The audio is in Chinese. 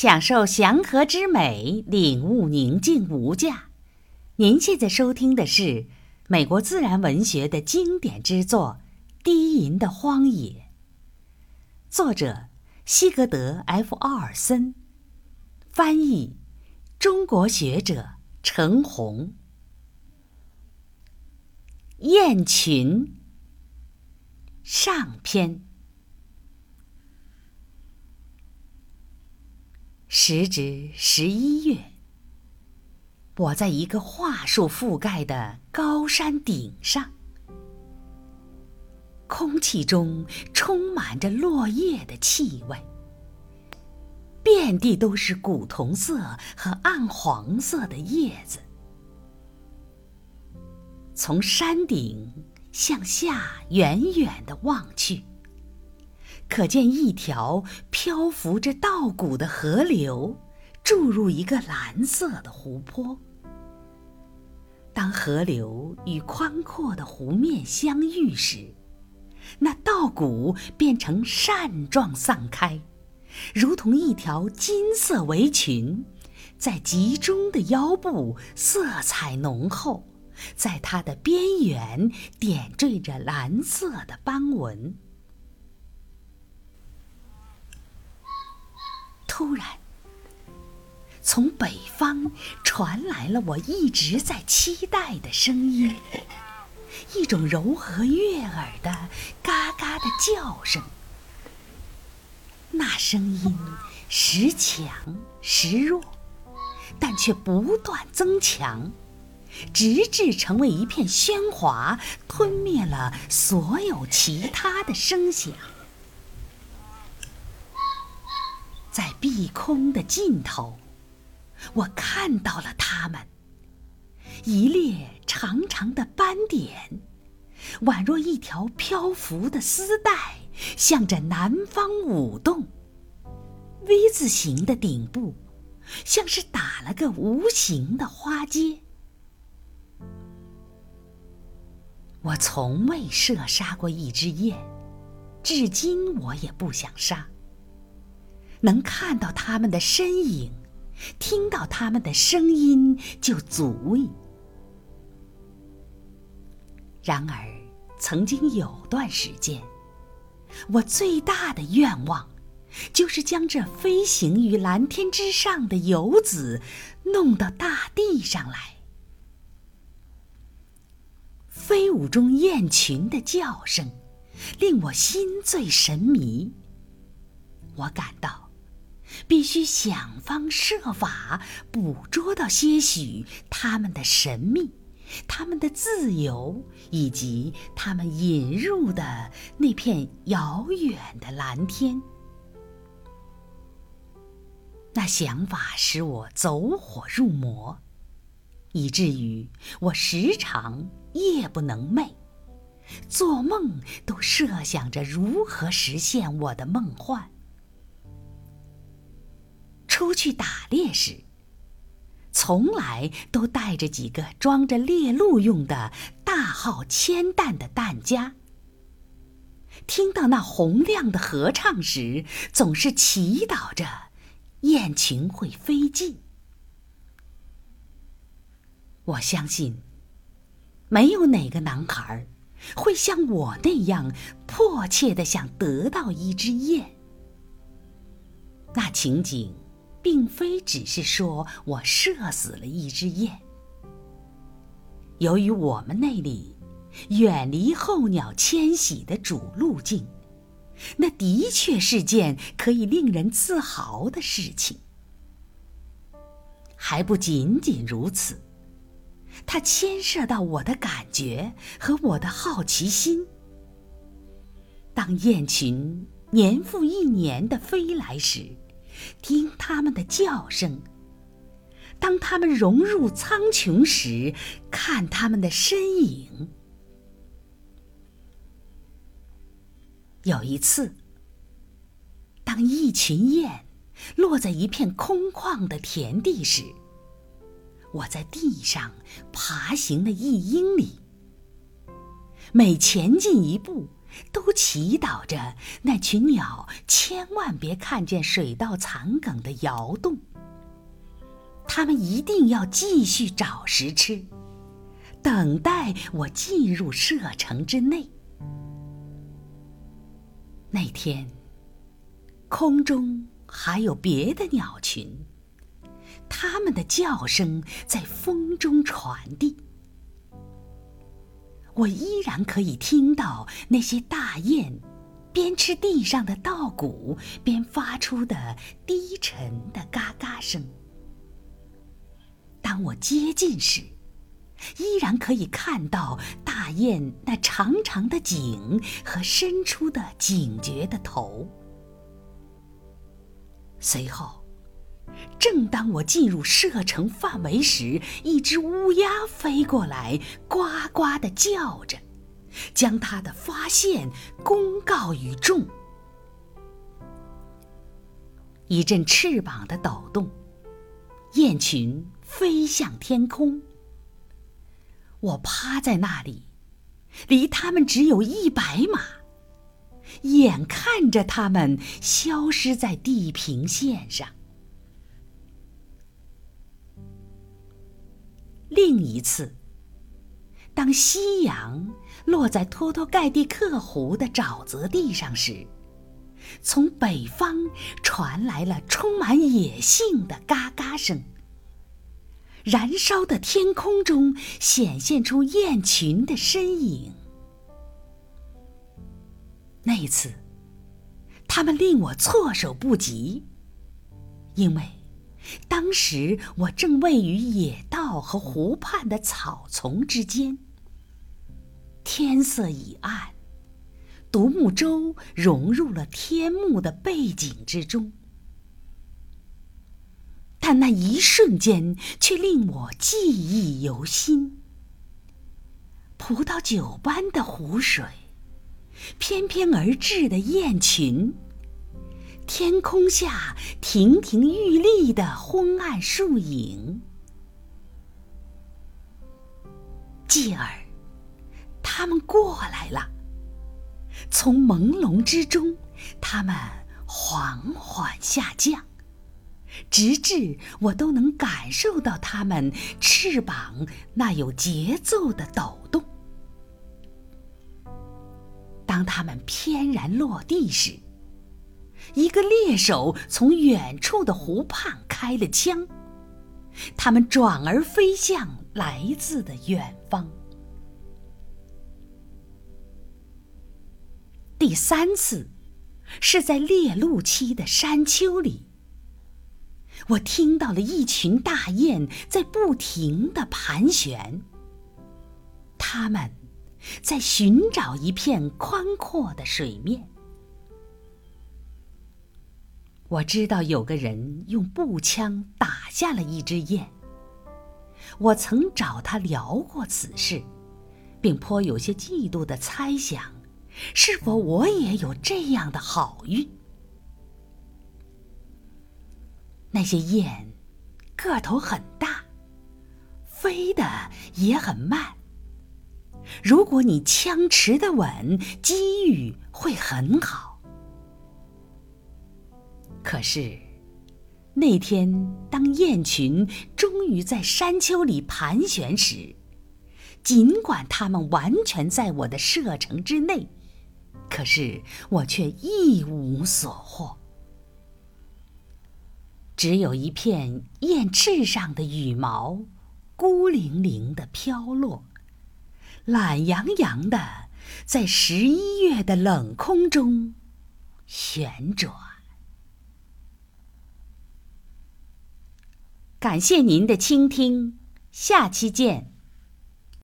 享受祥和之美，领悟宁静无价。您现在收听的是美国自然文学的经典之作《低吟的荒野》，作者西格德 ·F· 奥尔森，翻译中国学者陈红。雁群上篇。时值十一月，我在一个桦树覆盖的高山顶上，空气中充满着落叶的气味，遍地都是古铜色和暗黄色的叶子。从山顶向下远远的望去。可见一条漂浮着稻谷的河流，注入一个蓝色的湖泊。当河流与宽阔的湖面相遇时，那稻谷变成扇状散开，如同一条金色围裙，在集中的腰部色彩浓厚，在它的边缘点缀着蓝色的斑纹。从北方传来了我一直在期待的声音，一种柔和悦耳的嘎嘎的叫声。那声音时强时弱，但却不断增强，直至成为一片喧哗，吞灭了所有其他的声响。在碧空的尽头，我看到了它们，一列长长的斑点，宛若一条漂浮的丝带，向着南方舞动。V 字形的顶部，像是打了个无形的花结。我从未射杀过一只雁，至今我也不想杀。能看到他们的身影，听到他们的声音就足矣。然而，曾经有段时间，我最大的愿望，就是将这飞行于蓝天之上的游子弄到大地上来。飞舞中雁群的叫声，令我心醉神迷。我感到。必须想方设法捕捉到些许他们的神秘、他们的自由，以及他们引入的那片遥远的蓝天。那想法使我走火入魔，以至于我时常夜不能寐，做梦都设想着如何实现我的梦幻。出去打猎时，从来都带着几个装着猎鹿用的大号铅弹的弹夹。听到那洪亮的合唱时，总是祈祷着雁群会飞近。我相信，没有哪个男孩会像我那样迫切的想得到一只雁。那情景。并非只是说我射死了一只雁。由于我们那里远离候鸟迁徙的主路径，那的确是件可以令人自豪的事情。还不仅仅如此，它牵涉到我的感觉和我的好奇心。当雁群年复一年的飞来时，听他们的叫声，当他们融入苍穹时，看他们的身影。有一次，当一群雁落在一片空旷的田地时，我在地上爬行了一英里，每前进一步，都祈祷着那群鸟千万别看见水稻残梗的摇动。它们一定要继续找食吃，等待我进入射程之内。那天，空中还有别的鸟群，它们的叫声在风中传递。我依然可以听到那些大雁边吃地上的稻谷边发出的低沉的嘎嘎声。当我接近时，依然可以看到大雁那长长的颈和伸出的警觉的头。随后，正当我进入射程范围时，一只乌鸦飞过来，呱呱地叫着，将它的发现公告于众。一阵翅膀的抖动，雁群飞向天空。我趴在那里，离它们只有一百码，眼看着它们消失在地平线上。另一次，当夕阳落在托托盖蒂克湖的沼泽地上时，从北方传来了充满野性的嘎嘎声。燃烧的天空中显现出雁群的身影。那一次，它们令我措手不及，因为。当时我正位于野道和湖畔的草丛之间。天色已暗，独木舟融入了天幕的背景之中。但那一瞬间却令我记忆犹新。葡萄酒般的湖水，翩翩而至的雁群。天空下亭亭玉立的昏暗树影，继而，他们过来了。从朦胧之中，他们缓缓下降，直至我都能感受到它们翅膀那有节奏的抖动。当它们翩然落地时，一个猎手从远处的湖畔开了枪，他们转而飞向来自的远方。第三次，是在猎鹿期的山丘里，我听到了一群大雁在不停的盘旋，它们在寻找一片宽阔的水面。我知道有个人用步枪打下了一只雁。我曾找他聊过此事，并颇有些嫉妒的猜想，是否我也有这样的好运。那些雁个头很大，飞得也很慢。如果你枪持得稳，机遇会很好。可是，那天当雁群终于在山丘里盘旋时，尽管它们完全在我的射程之内，可是我却一无所获。只有一片雁翅上的羽毛，孤零零的飘落，懒洋洋的在十一月的冷空中旋转。感谢您的倾听，下期见。